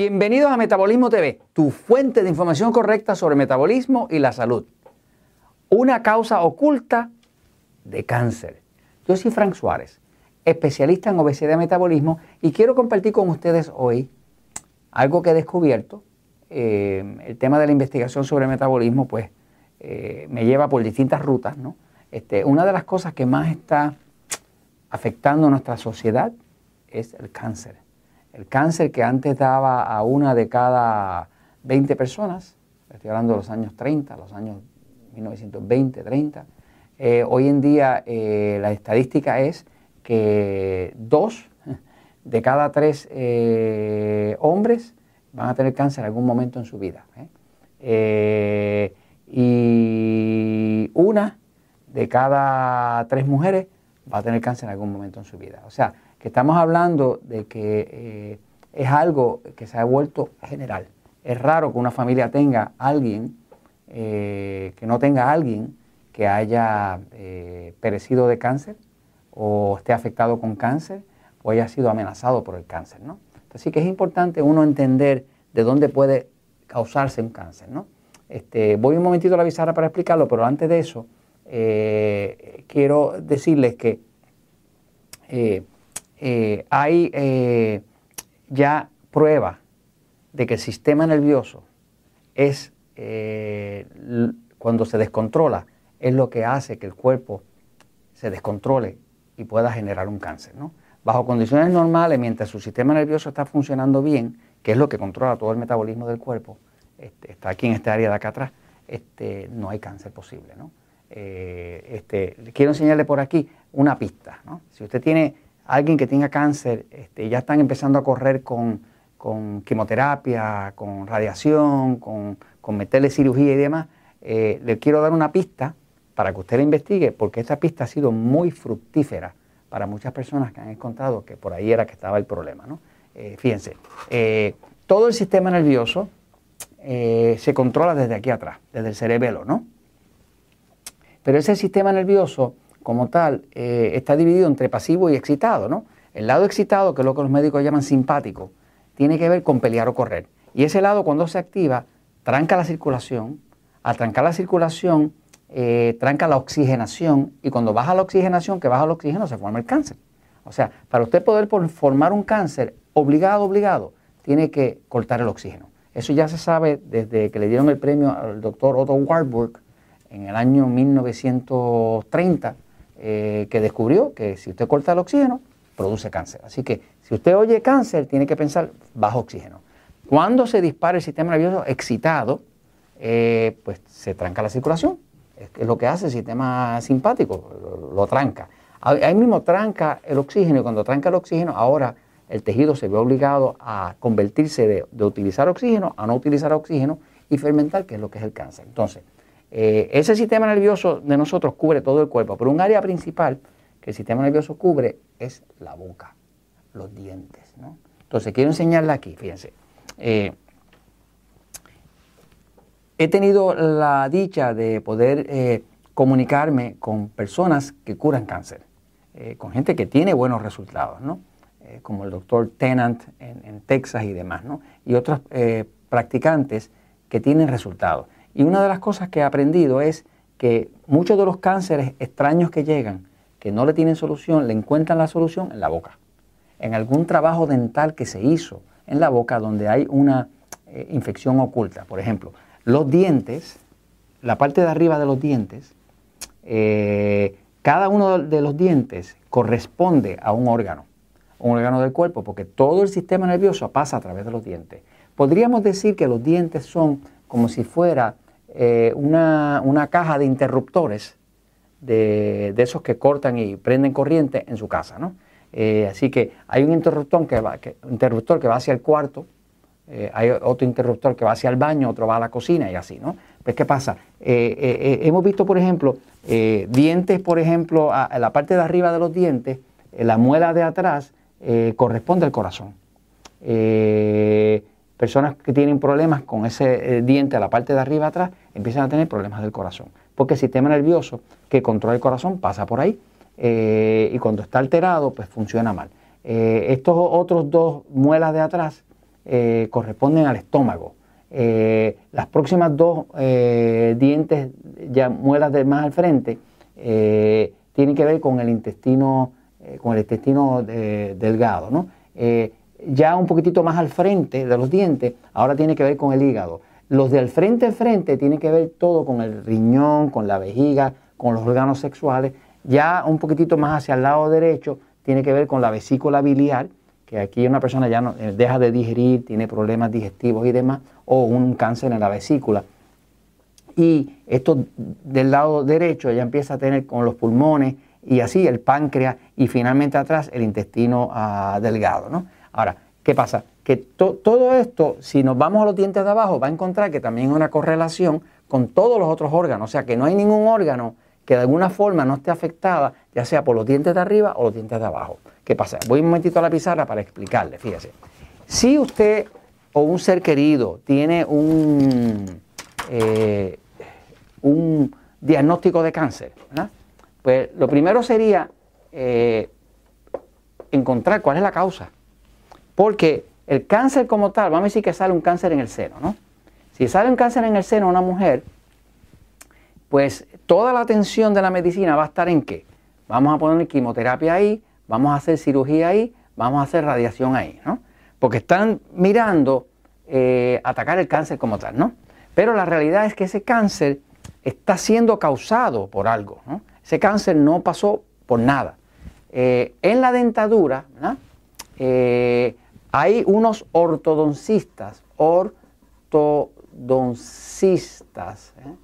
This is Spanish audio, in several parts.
Bienvenidos a Metabolismo TV, tu fuente de información correcta sobre metabolismo y la salud. Una causa oculta de cáncer. Yo soy Frank Suárez, especialista en obesidad y metabolismo, y quiero compartir con ustedes hoy algo que he descubierto. Eh, el tema de la investigación sobre metabolismo, pues, eh, me lleva por distintas rutas. Este, una de las cosas que más está afectando a nuestra sociedad es el cáncer. El cáncer que antes daba a una de cada 20 personas, estoy hablando de los años 30, los años 1920, 30, eh, hoy en día eh, la estadística es que dos de cada tres eh, hombres van a tener cáncer en algún momento en su vida. y una de cada tres mujeres va a tener cáncer en algún momento en su vida. O sea, que estamos hablando de que eh, es algo que se ha vuelto general. Es raro que una familia tenga alguien, eh, que no tenga alguien que haya eh, perecido de cáncer o esté afectado con cáncer o haya sido amenazado por el cáncer. ¿no? Así que es importante uno entender de dónde puede causarse un cáncer. ¿no? Este, voy un momentito a la bizarra para explicarlo, pero antes de eso quiero decirles que eh, hay eh, ya prueba de que el sistema nervioso es, eh, cuando se descontrola, es lo que hace que el cuerpo se descontrole y pueda generar un cáncer. Bajo condiciones normales, mientras su sistema nervioso está funcionando bien, que es lo que controla todo el metabolismo del cuerpo, este, está aquí en esta área de acá atrás, este, no hay cáncer posible. Este, quiero enseñarle por aquí una pista. Si usted tiene alguien que tenga cáncer, este, ya están empezando a correr con, quimioterapia, con radiación, con, meterle cirugía y demás, eh, le quiero dar una pista para que usted la investigue, porque esta pista ha sido muy fructífera para muchas personas que han encontrado que por ahí era que estaba el problema. Eh, fíjense, eh, todo el sistema nervioso se controla desde aquí atrás, desde el cerebelo, ¿no? Pero ese sistema nervioso como tal eh, está dividido entre pasivo y excitado, ¿no? El lado excitado, que es lo que los médicos llaman simpático, tiene que ver con pelear o correr. Y ese lado cuando se activa, tranca la circulación, al trancar la circulación, eh, tranca la oxigenación y cuando baja la oxigenación, que baja el oxígeno, se forma el cáncer. O sea, para usted poder formar un cáncer, obligado, obligado, tiene que cortar el oxígeno. Eso ya se sabe desde que le dieron el premio al doctor Otto Warburg en el año 1930 eh, que descubrió que si usted corta el oxígeno, produce cáncer. Así que si usted oye cáncer, tiene que pensar bajo oxígeno. Cuando se dispara el sistema nervioso excitado, eh, pues se tranca la circulación. Es, lo que hace el sistema simpático, lo, tranca. Ahí mismo tranca el oxígeno y cuando tranca el oxígeno, ahora el tejido se ve obligado a convertirse de, de utilizar oxígeno a no utilizar oxígeno y fermentar, que es lo que es el cáncer. Entonces, eh, ese sistema nervioso de nosotros cubre todo el cuerpo, pero un área principal que el sistema nervioso cubre es la boca, los dientes. Entonces, quiero enseñarle aquí, fíjense. Eh, he tenido la dicha de poder eh, comunicarme con personas que curan cáncer, con gente que tiene buenos resultados, ¿no? como el doctor Tennant en, en, Texas y demás, ¿no? y otros practicantes que tienen resultados. Y una de las cosas que he aprendido es que muchos de los cánceres extraños que llegan, que no le tienen solución, le encuentran la solución en la boca. En algún trabajo dental que se hizo en la boca donde hay una eh, infección oculta. Por ejemplo, los dientes, la parte de arriba de los dientes, eh, cada uno de los dientes corresponde a un órgano, un órgano del cuerpo, porque todo el sistema nervioso pasa a través de los dientes. Podríamos decir que los dientes son como si fuera eh, una, caja de interruptores de, esos que cortan y prenden corriente en su casa. ¿no? Eh, así que hay un interruptor que va, interruptor que va hacia el cuarto, eh, hay otro interruptor que va hacia el baño, otro va a la cocina y así. ¿no? Pues, ¿qué pasa? hemos visto, por ejemplo, dientes, por ejemplo, a, la parte de arriba de los dientes, la muela de atrás corresponde al corazón personas que tienen problemas con ese eh, diente a la parte de arriba atrás empiezan a tener problemas del corazón. Porque el sistema nervioso que controla el corazón pasa por ahí eh, y cuando está alterado pues funciona mal. Eh, estos otros dos muelas de atrás corresponden al estómago. Las próximas dos dientes, ya muelas de más al frente, tienen que ver con el intestino, con el intestino delgado. ¿no? Ya un poquitito más al frente de los dientes, ahora tiene que ver con el hígado. Los del frente al frente tienen que ver todo con el riñón, con la vejiga, con los órganos sexuales. Ya un poquitito más hacia el lado derecho tiene que ver con la vesícula biliar, que aquí una persona ya no, eh, deja de digerir, tiene problemas digestivos y demás, o un cáncer en la vesícula. Y esto del lado derecho ya empieza a tener con los pulmones y así el páncreas y finalmente atrás el intestino ah, delgado. ¿no? Ahora, ¿qué pasa? Que todo esto, si nos vamos a los dientes de abajo, va a encontrar que también hay una correlación con todos los otros órganos. O sea, que no hay ningún órgano que de alguna forma no esté afectada, ya sea por los dientes de arriba o los dientes de abajo. ¿Qué pasa? Voy un momentito a la pizarra para explicarle, fíjese. Si usted o un ser querido tiene un, eh, un diagnóstico de cáncer, pues lo primero sería eh, encontrar cuál es la causa. Porque el cáncer como tal, vamos a decir que sale un cáncer en el seno, ¿no? Si sale un cáncer en el seno a una mujer, pues toda la atención de la medicina va a estar en qué? Vamos a poner quimioterapia ahí, vamos a hacer cirugía ahí, vamos a hacer radiación ahí, ¿no? Porque están mirando eh, atacar el cáncer como tal, ¿no? Pero la realidad es que ese cáncer está siendo causado por algo, ¿no? Ese cáncer no pasó por nada. Eh, en la dentadura, ¿no? Eh, hay unos ortodoncistas, ortodoncistas. ¿eh?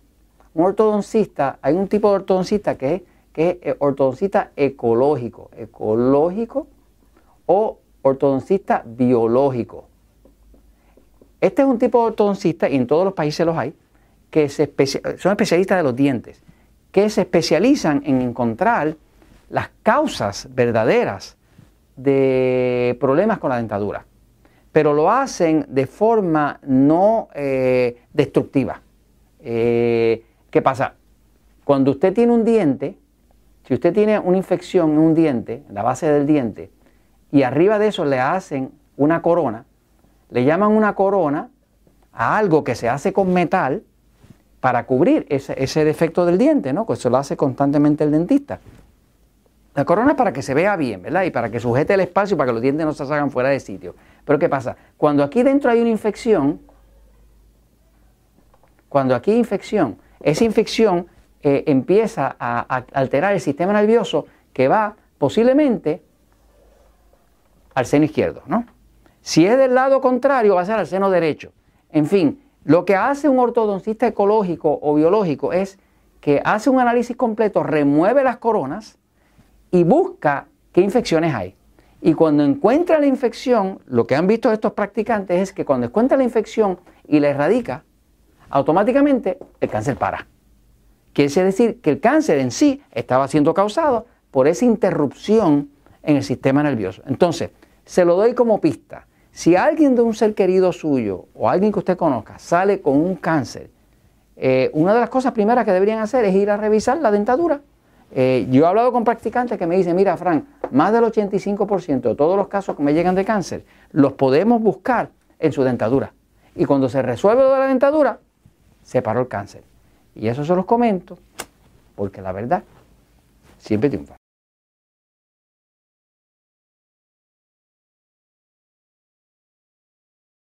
Un ortodoncista, hay un tipo de ortodoncista que es, es ortodoncista ecológico, ecológico o ortodoncista biológico. Este es un tipo de ortodoncista, y en todos los países los hay, que son especialistas de los dientes, que se especializan en encontrar las causas verdaderas de problemas con la dentadura, pero lo hacen de forma no eh, destructiva. Eh, ¿Qué pasa? Cuando usted tiene un diente, si usted tiene una infección en un diente, en la base del diente, y arriba de eso le hacen una corona, le llaman una corona a algo que se hace con metal para cubrir ese, ese defecto del diente, ¿no? Pues eso lo hace constantemente el dentista. La corona es para que se vea bien, ¿verdad? Y para que sujete el espacio, para que los dientes no se salgan fuera de sitio. Pero ¿qué pasa? Cuando aquí dentro hay una infección, cuando aquí hay infección, esa infección eh, empieza a, alterar el sistema nervioso que va posiblemente al seno izquierdo, ¿no? Si es del lado contrario, va a ser al seno derecho. En fin, lo que hace un ortodoncista ecológico o biológico es que hace un análisis completo, remueve las coronas, y busca qué infecciones hay. Y cuando encuentra la infección, lo que han visto estos practicantes es que cuando encuentra la infección y la erradica, automáticamente el cáncer para. Quiere decir que el cáncer en sí estaba siendo causado por esa interrupción en el sistema nervioso. Entonces, se lo doy como pista. Si alguien de un ser querido suyo o alguien que usted conozca sale con un cáncer, eh, una de las cosas primeras que deberían hacer es ir a revisar la dentadura eh, yo he hablado con practicantes que me dicen, mira, Frank, más del 85% de todos los casos que me llegan de cáncer los podemos buscar en su dentadura. Y cuando se resuelve de la dentadura, se paró el cáncer. Y eso se los comento porque la verdad siempre triunfa.